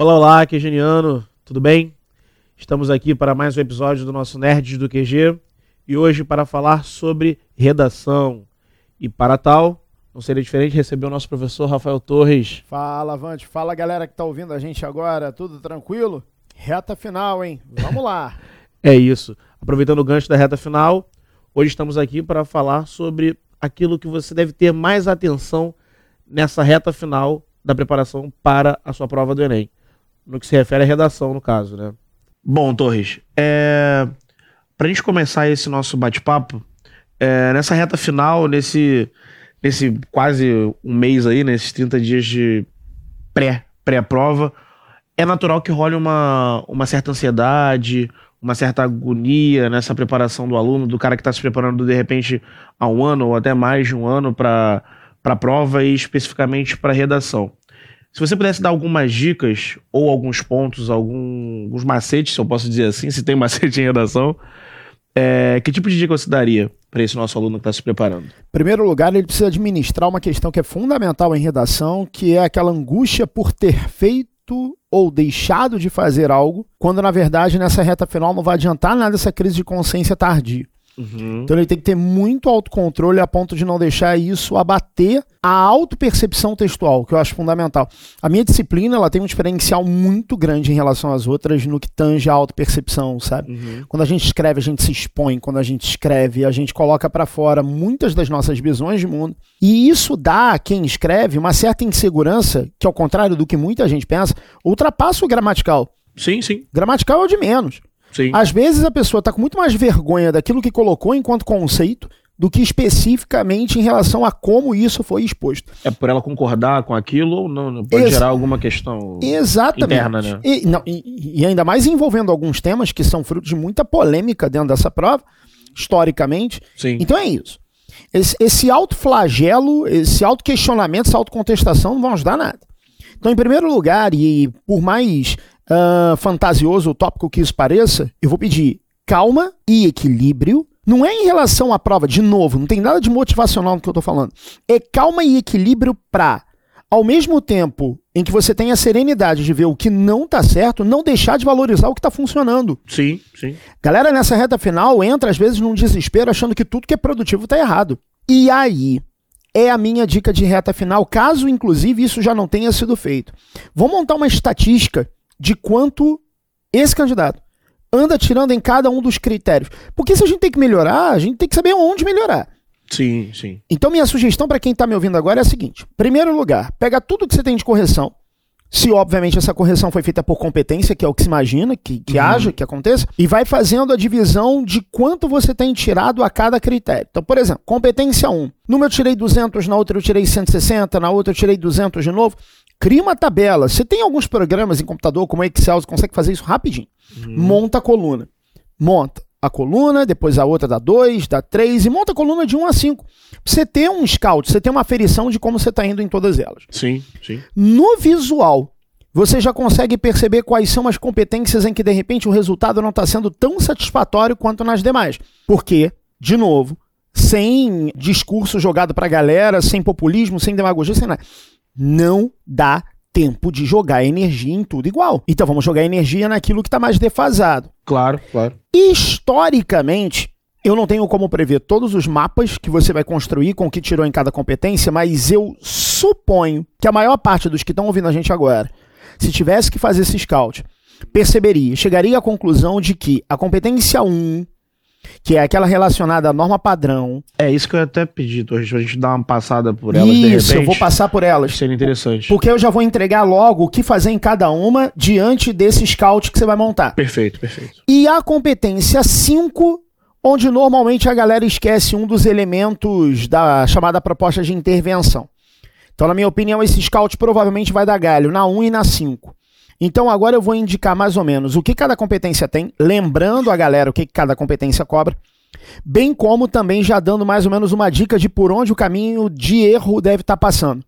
Olá, olá, QGeniano, tudo bem? Estamos aqui para mais um episódio do nosso Nerds do QG e hoje para falar sobre redação. E para tal, não seria diferente receber o nosso professor Rafael Torres. Fala, Avante. Fala, galera que tá ouvindo a gente agora. Tudo tranquilo? Reta final, hein? Vamos lá. É isso. Aproveitando o gancho da reta final, hoje estamos aqui para falar sobre aquilo que você deve ter mais atenção nessa reta final da preparação para a sua prova do Enem. No que se refere à redação, no caso, né? Bom, Torres, é... para a gente começar esse nosso bate-papo, é... nessa reta final, nesse, nesse quase um mês aí, nesses 30 dias de pré, pré-prova, é natural que role uma, uma certa ansiedade, uma certa agonia nessa preparação do aluno, do cara que está se preparando de repente há um ano ou até mais de um ano para a prova e especificamente para redação. Se você pudesse dar algumas dicas ou alguns pontos, algum, alguns macetes, se eu posso dizer assim, se tem macete em redação, é, que tipo de dica você daria para esse nosso aluno que está se preparando? Em primeiro lugar, ele precisa administrar uma questão que é fundamental em redação, que é aquela angústia por ter feito ou deixado de fazer algo, quando na verdade nessa reta final não vai adiantar nada essa crise de consciência tardia. Uhum. Então ele tem que ter muito autocontrole a ponto de não deixar isso abater a autopercepção textual, que eu acho fundamental. A minha disciplina ela tem um diferencial muito grande em relação às outras no que tange a autopercepção, sabe? Uhum. Quando a gente escreve, a gente se expõe, quando a gente escreve, a gente coloca para fora muitas das nossas visões de mundo. E isso dá a quem escreve uma certa insegurança, que ao contrário do que muita gente pensa, ultrapassa o gramatical. Sim, sim. Gramatical é o de menos. Sim. Às vezes a pessoa está com muito mais vergonha daquilo que colocou enquanto conceito do que especificamente em relação a como isso foi exposto. É por ela concordar com aquilo ou não? Pode Ex gerar alguma questão Exatamente. interna, né? E, não, e, e, ainda mais envolvendo alguns temas que são frutos de muita polêmica dentro dessa prova, historicamente. Sim. Então é isso. Esse, esse autoflagelo, esse autoquestionamento, essa autocontestação não vão ajudar nada. Então, em primeiro lugar, e por mais uh, fantasioso, utópico que isso pareça, eu vou pedir calma e equilíbrio. Não é em relação à prova, de novo, não tem nada de motivacional no que eu estou falando. É calma e equilíbrio para, ao mesmo tempo em que você tem a serenidade de ver o que não está certo, não deixar de valorizar o que está funcionando. Sim, sim. Galera, nessa reta final, entra às vezes num desespero achando que tudo que é produtivo está errado. E aí, é a minha dica de reta final, caso inclusive isso já não tenha sido feito. Vou montar uma estatística de quanto esse candidato anda tirando em cada um dos critérios. Porque se a gente tem que melhorar, a gente tem que saber onde melhorar. Sim, sim. Então, minha sugestão para quem está me ouvindo agora é a seguinte: primeiro lugar, pega tudo que você tem de correção, se obviamente essa correção foi feita por competência, que é o que se imagina, que, que uhum. haja, que aconteça, e vai fazendo a divisão de quanto você tem tirado a cada critério. Então, por exemplo, competência 1. Numa eu tirei 200, na outra eu tirei 160, na outra eu tirei 200 de novo. Cria uma tabela. Você tem alguns programas em computador, como Excel, você consegue fazer isso rapidinho. Uhum. Monta a coluna. Monta a coluna, depois a outra dá 2, dá 3 e monta a coluna de 1 um a 5. Você ter um scout, você ter uma aferição de como você está indo em todas elas. Sim, sim. No visual, você já consegue perceber quais são as competências em que de repente o resultado não está sendo tão satisfatório quanto nas demais. Porque, de novo, sem discurso jogado para a galera, sem populismo, sem demagogia, sem nada não dá tempo de jogar energia em tudo igual. Então vamos jogar energia naquilo que está mais defasado. Claro, claro. Historicamente, eu não tenho como prever todos os mapas que você vai construir com o que tirou em cada competência, mas eu suponho que a maior parte dos que estão ouvindo a gente agora, se tivesse que fazer esse scout, perceberia, chegaria à conclusão de que a competência 1 que é aquela relacionada à norma padrão. É isso que eu até pedi, pra gente dar uma passada por elas Isso, de repente. eu vou passar por elas. Seria interessante. Porque eu já vou entregar logo o que fazer em cada uma diante desse scout que você vai montar. Perfeito, perfeito. E a competência 5, onde normalmente a galera esquece um dos elementos da chamada proposta de intervenção. Então, na minha opinião, esse scout provavelmente vai dar galho na 1 e na 5. Então agora eu vou indicar mais ou menos o que cada competência tem, lembrando a galera o que cada competência cobra, bem como também já dando mais ou menos uma dica de por onde o caminho de erro deve estar tá passando.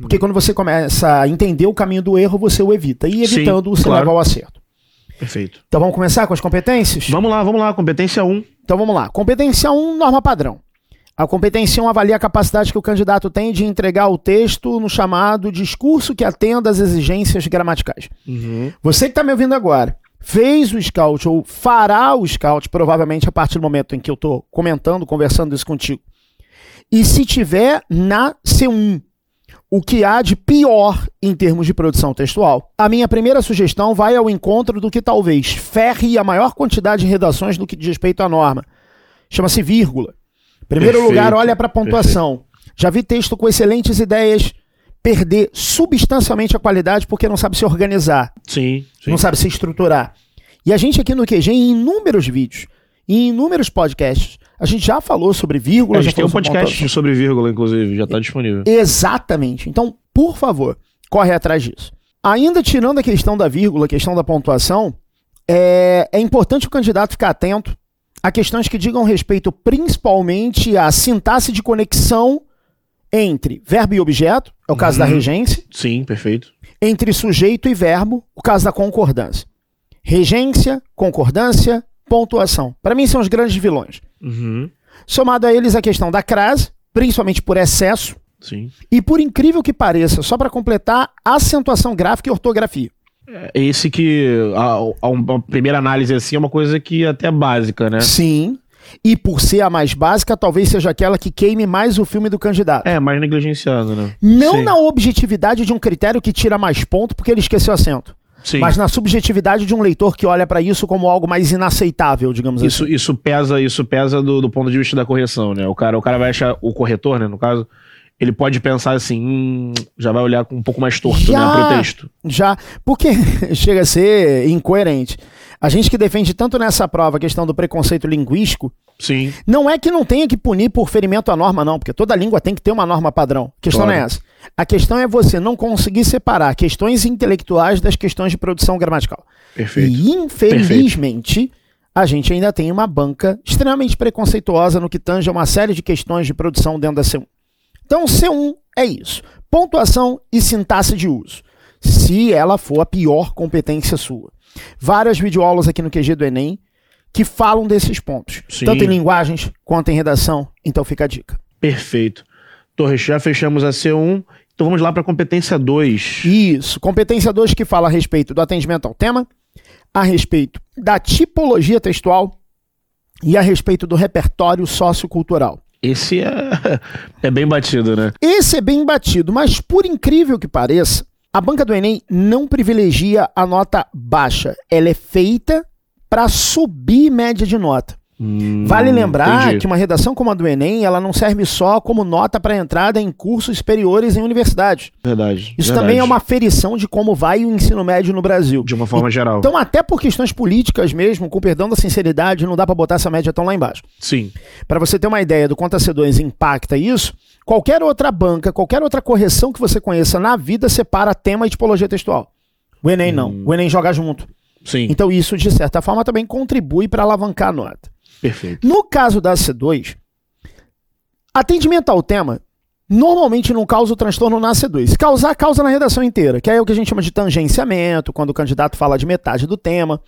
Porque quando você começa a entender o caminho do erro, você o evita. E evitando, Sim, você claro. leva ao acerto. Perfeito. Então vamos começar com as competências? Vamos lá, vamos lá. Competência 1. Então vamos lá. Competência 1, norma padrão. A competência 1 avalia a capacidade que o candidato tem de entregar o texto no chamado discurso que atenda às exigências gramaticais. Uhum. Você que está me ouvindo agora, fez o scout ou fará o scout, provavelmente a partir do momento em que eu estou comentando, conversando isso contigo. E se tiver na C1, o que há de pior em termos de produção textual, a minha primeira sugestão vai ao encontro do que talvez ferre a maior quantidade de redações do que diz respeito à norma. Chama-se vírgula. Primeiro Perfeito, lugar, olha para a pontuação. Já vi texto com excelentes ideias perder substancialmente a qualidade porque não sabe se organizar, Sim, sim. não sabe se estruturar. E a gente aqui no QG, em inúmeros vídeos, em inúmeros podcasts, a gente já falou sobre vírgula. É, a já gente tem um sobre podcast pontuação. sobre vírgula, inclusive, já tá disponível. Exatamente. Então, por favor, corre atrás disso. Ainda tirando a questão da vírgula, a questão da pontuação, é, é importante o candidato ficar atento a questões que digam respeito principalmente à sintaxe de conexão entre verbo e objeto, é o caso da Uhum. regência, Sim, perfeito. entre sujeito e verbo, o caso da concordância. Regência, concordância, pontuação. Para mim são os grandes vilões. Uhum. Somado a eles a questão da crase, principalmente por excesso, Sim. e por incrível que pareça, só para completar, acentuação gráfica e ortografia. É esse que, a, a uma primeira análise assim, é uma coisa que até é básica, né? Sim. E por ser a mais básica, talvez seja aquela que queime mais o filme do candidato. É, mais negligenciado, né? Não Sim. na objetividade de um critério que tira mais ponto porque ele esqueceu acento. Sim. Mas na subjetividade de um leitor que olha para isso como algo mais inaceitável, digamos Isso, assim. isso pesa, isso pesa do, do ponto de vista da correção, né? O cara, o cara vai achar, o corretor, né, no caso, ele pode pensar assim, hum, já vai olhar com um pouco mais torto, Já. né, pro texto. Já, porque chega a ser incoerente. A gente que defende tanto nessa prova a questão do preconceito linguístico, Sim, Não é que não tenha que punir por ferimento à norma, não, porque toda língua tem que ter uma norma padrão. A questão Claro. não é essa. A questão é você não conseguir separar questões intelectuais das questões de produção gramatical. perfeito. E, infelizmente, a gente ainda tem uma banca extremamente preconceituosa no que tange a uma série de questões de produção dentro da C1. Então, C1 é isso. Pontuação e sintaxe de uso. Se ela for a pior competência sua. Várias videoaulas aqui no QG do Enem que falam desses pontos. Sim. Tanto em linguagens quanto em redação. Então fica a dica. Perfeito. Torres, já fechamos a C1, então vamos lá para competência 2. Isso. Competência 2 que fala a respeito do atendimento ao tema, a respeito da tipologia textual e a respeito do repertório sociocultural. Esse é, é bem batido, né? Esse é bem batido, mas por incrível que pareça, a banca do Enem não privilegia a nota baixa. Ela é feita para subir média de nota. Hum, Vale lembrar entendi. que uma redação como a do Enem, ela não serve só como nota para entrada em cursos superiores em universidades. Verdade. Isso verdade. também é uma aferição de como vai o ensino médio no Brasil. De uma forma geral. Então, até por questões políticas mesmo, com perdão da sinceridade, não dá para botar essa média tão lá embaixo. Sim. Para você ter uma ideia do quanto a C2 impacta isso, qualquer outra banca, qualquer outra correção que você conheça na vida separa tema e tipologia textual. O Enem não. Hum. O Enem joga junto. Sim. Então isso, de certa forma, também contribui para alavancar a nota. Perfeito. No caso da C2, atendimento ao tema normalmente não causa o transtorno na C2. Se causar, causa na redação inteira, que é o que a gente chama de tangenciamento, quando o candidato fala de metade do tema.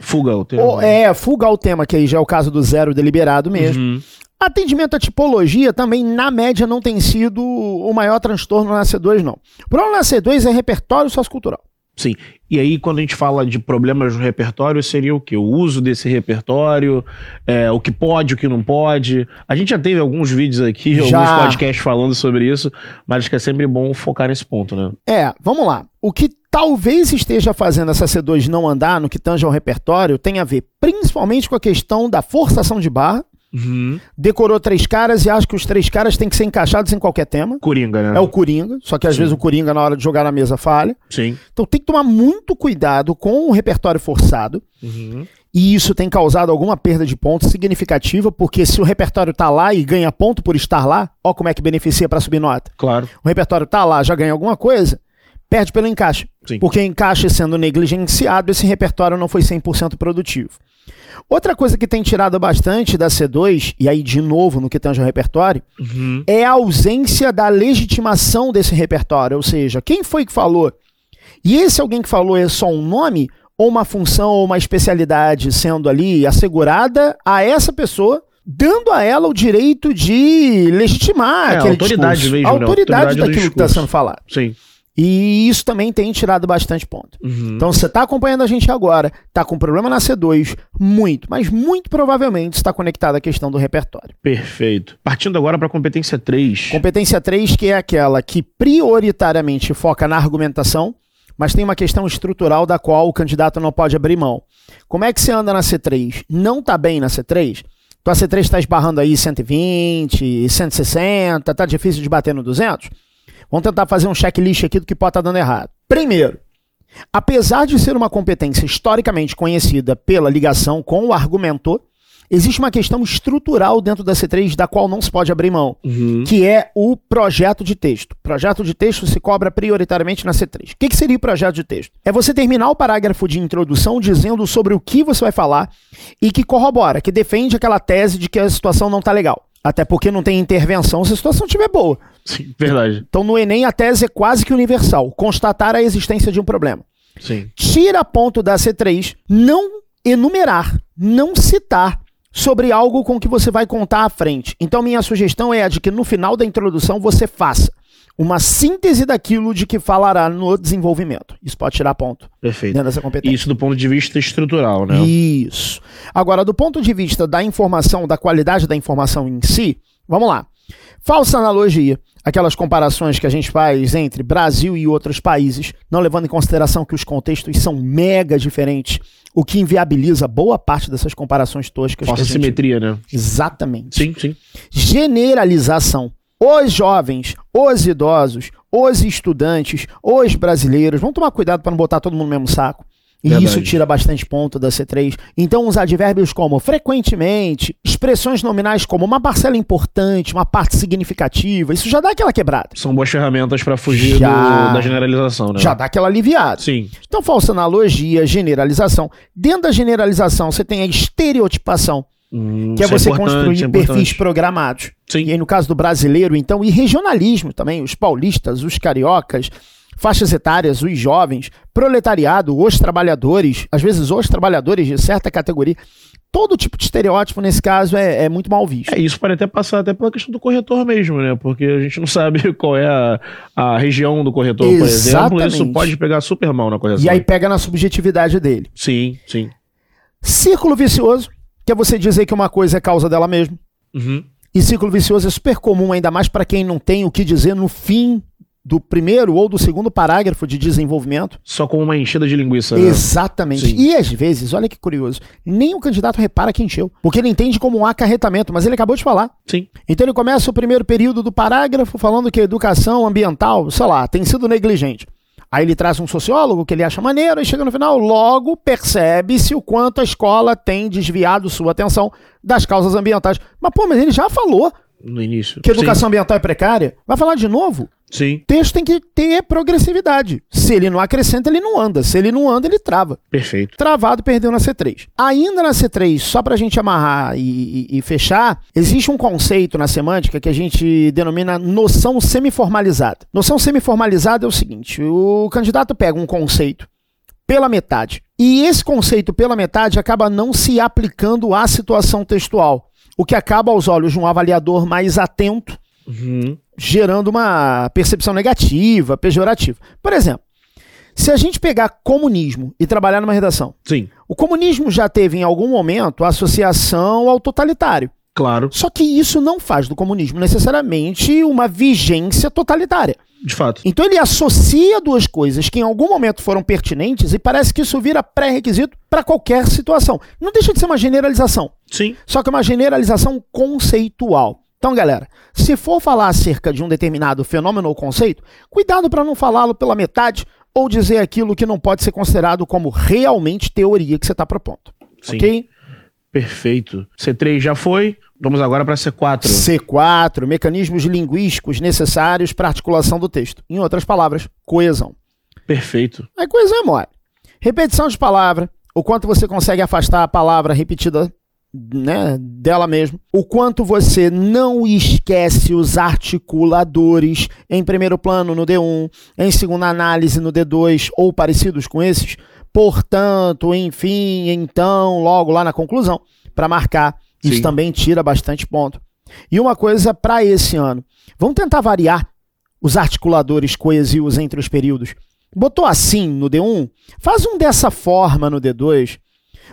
Fuga o termo. Ou, é, fuga ao tema, que aí já é o caso do zero deliberado mesmo. Uhum. Atendimento à tipologia também, na média, não tem sido o maior transtorno na C2, não. O problema na C2 é repertório sociocultural. Sim. E aí, quando a gente fala de problemas no repertório, seria o quê? O uso desse repertório, é, o que pode, o que não pode. A gente já teve alguns vídeos aqui, Já. alguns podcasts falando sobre isso, mas acho que é sempre bom focar nesse ponto, né? É, vamos lá. O que talvez esteja fazendo essa C2 não andar no que tange ao repertório tem a ver principalmente com a questão da forçação de barra. Uhum. Decorou três caras e acha que os três caras têm que ser encaixados em qualquer tema. Coringa, né? É o Coringa, só que às Sim. vezes o Coringa, na hora de jogar na mesa, falha. Sim. Então tem que tomar muito cuidado com o repertório forçado. Uhum. E isso tem causado alguma perda de pontos significativa, porque se o repertório tá lá e ganha ponto por estar lá, ó como é que beneficia para subir nota. Claro. O repertório tá lá, já ganha alguma coisa, perde pelo encaixe. Sim. Porque encaixe sendo negligenciado, esse repertório não foi 100% produtivo. Outra coisa que tem tirado bastante da C2, e aí de novo no que tange ao repertório, Uhum. é a ausência da legitimação desse repertório. Ou seja, quem foi que falou? E esse alguém que falou é só um nome ou uma função ou uma especialidade sendo ali assegurada a essa pessoa dando a ela o direito de legitimar É, aquele autoridade discurso. mesmo, A né? autoridade, Autoridade do daquilo que está sendo falado. Sim. E isso também tem tirado bastante ponto. Uhum. Então, você está acompanhando a gente agora, está com problema na C2, muito, mas muito provavelmente está conectado à questão do repertório. Perfeito. Partindo agora para a competência 3. Competência 3, que é aquela que prioritariamente foca na argumentação, mas tem uma questão estrutural da qual o candidato não pode abrir mão. Como é que você anda na C3? Não está bem na C3? Tua C3 está esbarrando aí 120, 160, tá difícil de bater no 200? Vamos tentar fazer um checklist aqui do que pode estar dando errado. Primeiro, apesar de ser uma competência historicamente conhecida pela ligação com o argumentor, existe uma questão estrutural dentro da C3 da qual não se pode abrir mão Uhum. que é o projeto de texto. Projeto de texto se cobra prioritariamente na C3. O que, que seria o projeto de texto? É você terminar o parágrafo de introdução dizendo sobre o que você vai falar e que corrobora, que defende aquela tese de que a situação não está legal. Até porque não tem intervenção se a situação estiver boa. Sim, verdade. Então no Enem a tese é quase que universal, constatar a existência de um problema. Sim. Tira ponto da C3, não enumerar, não citar sobre algo com que você vai contar à frente. Então, minha sugestão é a de que no final da introdução você faça uma síntese daquilo de que falará no desenvolvimento. Isso pode tirar ponto Perfeito. dentro dessa competência. Isso do ponto de vista estrutural, né? Isso. Agora, do ponto de vista da informação, da qualidade da informação em si, vamos lá. Falsa analogia, aquelas comparações que a gente faz entre Brasil e outros países, não levando em consideração que os contextos são mega diferentes, o que inviabiliza boa parte dessas comparações toscas. Falsa gente... simetria, né? Exatamente. Sim, sim. Generalização. Os jovens, os idosos, os estudantes, os brasileiros, vamos tomar cuidado para não botar todo mundo no mesmo saco. E Verdade. isso tira bastante ponto da C3. Então, os advérbios como frequentemente, expressões nominais como uma parcela importante, uma parte significativa, isso já dá aquela quebrada. São boas ferramentas para fugir do- Já. da generalização, né? Já dá aquela aliviada. Sim. Então, falsa analogia, generalização. Dentro da generalização, você tem a estereotipação, Hum, que é isso você importante, construir é perfis programados. Sim. E aí, no caso do brasileiro, então, e regionalismo também, os paulistas, os cariocas, faixas etárias, os jovens, proletariado, os trabalhadores, às vezes os trabalhadores de certa categoria. Todo tipo de estereótipo, nesse caso, é, é muito mal visto. É, isso pode até passar até pela questão do corretor mesmo, né? Porque a gente não sabe qual é a, a região do corretor, por exemplo. Isso Exatamente. pode pegar super mal na correção. E aí pega na subjetividade dele. Sim, sim. Círculo vicioso, que é você dizer que uma coisa é causa dela mesma. Uhum. E ciclo vicioso é super comum, ainda mais para quem não tem o que dizer no fim do primeiro ou do segundo parágrafo de desenvolvimento. Só com uma enchida de linguiça, né? Exatamente. Sim. E às vezes, olha que curioso, nem o candidato repara que encheu, porque ele entende como um acarretamento, mas ele acabou de falar. Sim. Então ele começa o primeiro período do parágrafo falando que a educação ambiental, sei lá, tem sido negligente. Aí ele traz um sociólogo que ele acha maneiro, e chega no final, logo percebe-se o quanto a escola tem desviado sua atenção das causas ambientais. Mas, pô, mas ele já falou No início. que a educação ambiental é precária. Vai falar de novo? Sim. Texto tem que ter progressividade. Se ele não acrescenta, ele não anda. Se ele não anda, ele trava. Perfeito. Travado, perdeu na C3. Ainda na C3, só pra gente amarrar e, e- e fechar, existe um conceito na semântica que a gente denomina noção semiformalizada. Noção semiformalizada é o seguinte: o candidato pega um conceito pela metade. E esse conceito pela metade acaba não se aplicando à situação textual, o que acaba aos olhos de um avaliador mais atento Uhum. Gerando uma percepção negativa, pejorativa. Por exemplo, se a gente pegar comunismo e trabalhar numa redação, Sim. o comunismo já teve em algum momento associação ao totalitário. Claro. Só que isso não faz do comunismo necessariamente uma vigência totalitária. De fato. Então ele associa duas coisas que em algum momento foram pertinentes e parece que isso vira pré-requisito para qualquer situação. Não deixa de ser uma generalização. Sim. Só que é uma generalização conceitual. Então, galera, se for falar acerca de um determinado fenômeno ou conceito, cuidado para não falá-lo pela metade ou dizer aquilo que não pode ser considerado como realmente teoria que você está propondo. Sim. Ok? Perfeito. C3 já foi. Vamos agora para C4. C4, mecanismos linguísticos necessários para articulação do texto. Em outras palavras, coesão. Perfeito. A coesão é mole. Repetição de palavra, o quanto você consegue afastar a palavra repetida né, dela mesmo, o quanto você não esquece os articuladores em primeiro plano no D1, em segunda análise no D2 ou parecidos com esses, portanto, enfim, então, logo lá na conclusão, para marcar Isso Sim. também tira bastante ponto. E uma coisa para esse ano. Vamos tentar variar os articuladores coesivos entre os períodos. Botou assim no D1? Faz um dessa forma no D2.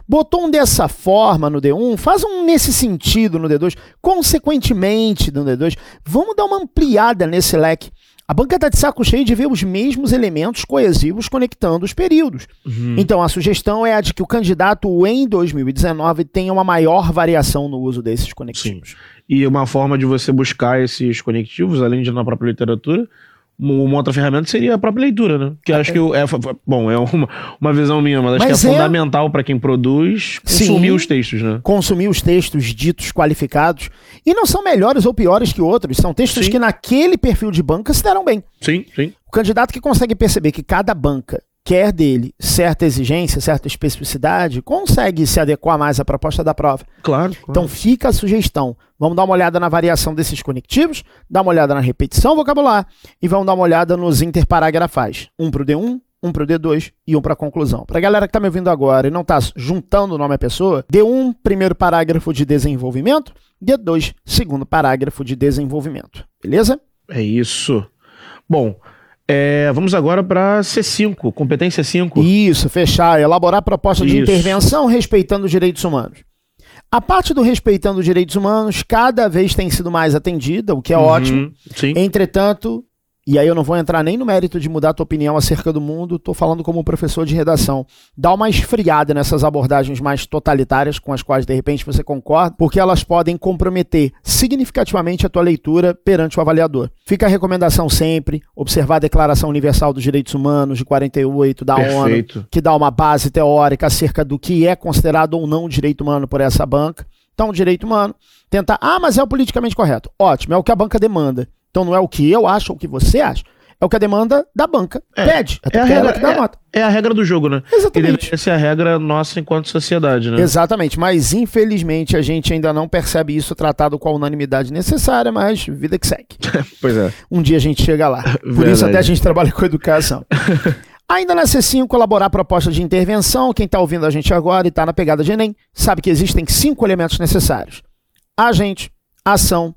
Botou um dessa forma no D1, faz um nesse sentido no D2, consequentemente no D2. Vamos dar uma ampliada nesse leque. A banca está de saco cheio de ver os mesmos elementos coesivos conectando os períodos. Uhum. Então, a sugestão é a de que o candidato em 2019 tenha uma maior variação no uso desses conectivos. E uma forma de você buscar esses conectivos, além de na própria literatura, uma outra ferramenta seria a própria leitura, né? Que acho que é, bom, é uma, uma visão minha, mas acho Mas que é, é- fundamental para quem produz consumir Sim. os textos, né? Consumir os textos ditos qualificados. E não são melhores ou piores que outros, são textos Sim. que naquele perfil de banca se deram bem. Sim, sim. O candidato que consegue perceber que cada banca quer dele certa exigência, certa especificidade, consegue se adequar mais à proposta da prova. Claro. claro. Então fica a sugestão. Vamos dar uma olhada na variação desses conectivos, dar uma olhada na repetição vocabular e vamos dar uma olhada nos interparagrafais. Um para o D1, um para o D2 e um para a conclusão. Para a galera que está me ouvindo agora e não está juntando o nome à pessoa, D1, primeiro parágrafo de desenvolvimento, D2, segundo parágrafo de desenvolvimento. Beleza? É isso. Bom, é, vamos agora para C5, competência 5. Isso, fechar, elaborar proposta de Isso. intervenção respeitando os direitos humanos. A parte do respeitando os direitos humanos cada vez tem sido mais atendida, o que é ótimo. Uhum, Sim. Entretanto, e aí eu não vou entrar nem no mérito de mudar a tua opinião acerca do mundo, tô falando como professor de redação. Dá uma esfriada nessas abordagens mais totalitárias com as quais de repente você concorda, porque elas podem comprometer significativamente a tua leitura perante o avaliador. Fica a recomendação sempre, observar a Declaração Universal dos Direitos Humanos de 48 da ONU, Perfeito. que dá uma base teórica acerca do que é considerado ou não direito humano por essa banca. Então, direito humano, tentar, ah, mas é o politicamente correto. Ótimo, é o que a banca demanda. Então não é o que eu acho ou o que você acha, é o que a demanda da banca É, pede. É a, porque ela regra, que dá a é- nota. é a regra do jogo, né? E Exatamente. deveria ser a regra nossa enquanto sociedade, né? Exatamente, mas infelizmente a gente ainda não percebe isso tratado com a unanimidade necessária, mas vida que segue. Pois é. Um dia a gente chega lá. Por Verdade. isso até a gente trabalha com educação. Ainda na C5, elaborar proposta de intervenção. Quem está ouvindo a gente agora e está na pegada de Enem, sabe que existem cinco elementos necessários: agente, ação,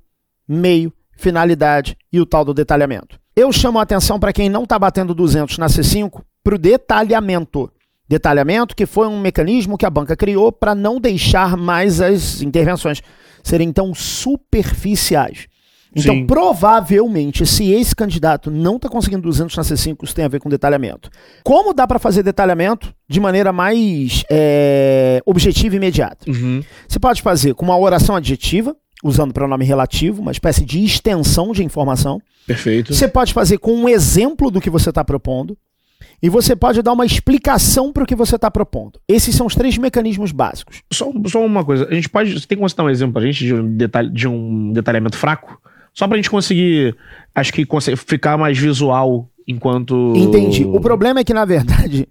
meio, finalidade e o tal do detalhamento. Eu chamo a atenção para quem não está batendo 200 na C5 para o detalhamento. Detalhamento que foi um mecanismo que a banca criou para não deixar mais as intervenções serem tão superficiais. Então, Sim. provavelmente, se esse candidato não está conseguindo 200 na C5, isso tem a ver com detalhamento. Como dá para fazer detalhamento de maneira mais é, objetiva e imediata? Uhum. Você pode fazer com uma oração adjetiva, usando pronome relativo, uma espécie de extensão de informação. Perfeito. Você pode fazer com um exemplo do que você está propondo. E você pode dar uma explicação para o que você está propondo. Esses são os três mecanismos básicos. Só, só uma coisa. A gente pode. Você tem como citar um exemplo pra gente de um, detalhe, de um detalhamento fraco? Só pra gente conseguir. Acho que ficar mais visual enquanto. Entendi. O problema é que, na verdade,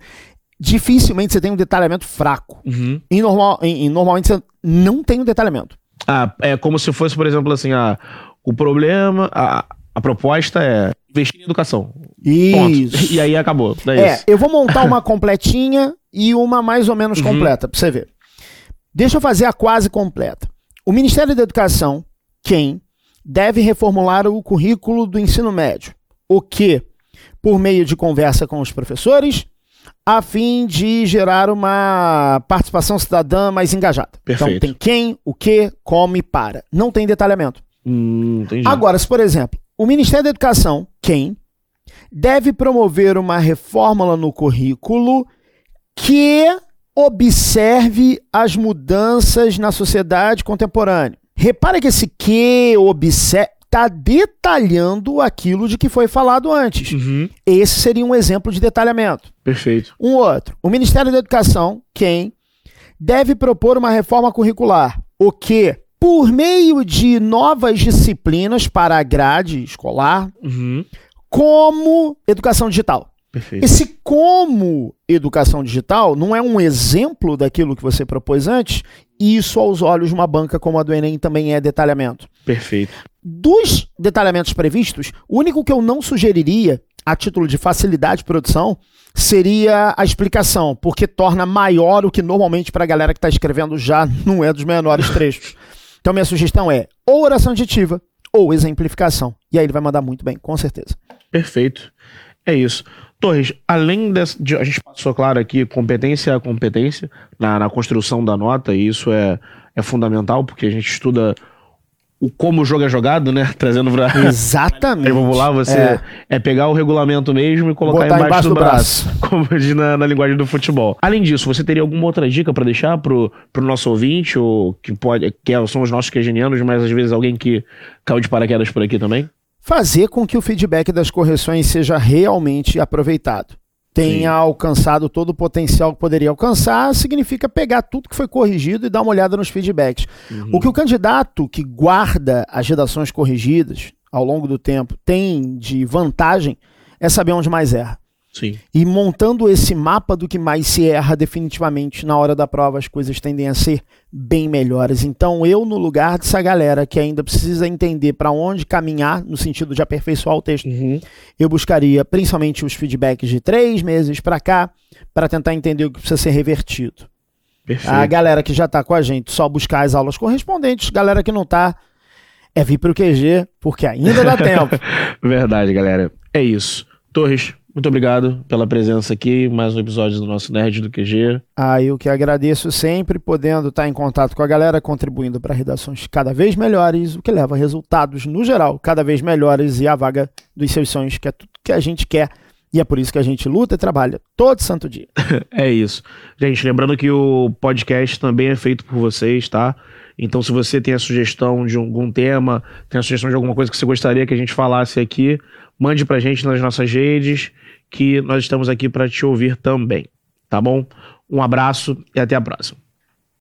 dificilmente você tem um detalhamento fraco. Uhum. Em normal, em, em- normalmente você não tem um detalhamento. Ah, é como se fosse, por exemplo, assim, ah, o problema. A, a proposta é investir em educação. Ponto. Isso. E aí acabou. É, É, isso. eu vou montar uma completinha e uma mais ou menos Uhum. completa, pra você ver. Deixa eu fazer a quase completa. O Ministério da Educação, quem deve reformular o currículo do ensino médio. O que? Por meio de conversa com os professores, a fim de gerar uma participação cidadã mais engajada. Então Perfeito. tem quem, o que, como e para. Não tem detalhamento. Hum. Agora, se por exemplo, o Ministério da Educação, quem deve promover uma reforma no currículo que observe as mudanças na sociedade contemporânea. Repara que esse que observe está detalhando aquilo de que foi falado antes. Uhum. Esse seria um exemplo de detalhamento. Perfeito. Um outro. O Ministério da Educação, quem deve propor uma reforma curricular, o que, por meio de novas disciplinas para a grade escolar, Uhum. como educação digital. Perfeito. Esse como educação digital não é um exemplo daquilo que você propôs antes, isso aos olhos de uma banca como a do Enem também é detalhamento. Perfeito. Dos detalhamentos previstos, o único que eu não sugeriria, a título de facilidade de produção, seria a explicação, porque torna maior o que normalmente para a galera que está escrevendo já não é dos menores trechos. Então minha sugestão é ou oração aditiva ou exemplificação. E aí ele vai mandar muito bem, com certeza. Perfeito. É isso. Torres, além dessa, de, a gente passou claro aqui competência a competência na, na construção da nota, e isso é, é fundamental, porque a gente estuda o como o jogo é jogado, né? Trazendo pra. Exatamente. Vamos lá, você é. é. pegar o regulamento mesmo e colocar embaixo, embaixo do do braço, braço. como diz na, na linguagem do futebol. Além disso, você teria alguma outra dica pra deixar pro, pro nosso ouvinte, ou que pode, que é- são os nossos quegenianos, mas às vezes alguém que caiu de paraquedas por aqui também? Fazer com que o feedback das correções seja realmente aproveitado. Tenha Sim. alcançado todo o potencial que poderia alcançar, significa pegar tudo que foi corrigido e dar uma olhada nos feedbacks. O que o candidato que guarda as redações corrigidas ao longo do tempo tem de vantagem é saber onde mais erra. Sim. E montando esse mapa do que mais se erra definitivamente na hora da prova, as coisas tendem a ser bem melhores. Então, eu, no lugar dessa galera que ainda precisa entender para onde caminhar, no sentido de aperfeiçoar o texto, Uhum. eu buscaria principalmente os feedbacks de três meses para cá, para tentar entender o que precisa ser revertido. Perfeito. A galera que já está com a gente, só buscar as aulas correspondentes. Galera que não está, é vir para o QG, porque ainda dá tempo. Verdade, galera. É isso. Torres, muito obrigado pela presença aqui. Mais um episódio do nosso Nerd do QG. Ah, eu que agradeço sempre, podendo estar em contato com a galera, contribuindo para redações cada vez melhores, o que leva a resultados, no geral, cada vez melhores e a vaga dos seus sonhos, que é tudo que a gente quer. E é por isso que a gente luta e trabalha todo santo dia. É isso. Gente, lembrando que o podcast também é feito por vocês, tá? Então, se você tem a sugestão de algum tema, tem a sugestão de alguma coisa que você gostaria que a gente falasse aqui, mande pra gente nas nossas redes, que nós estamos aqui para te ouvir também. Tá bom? Um abraço e até a próxima.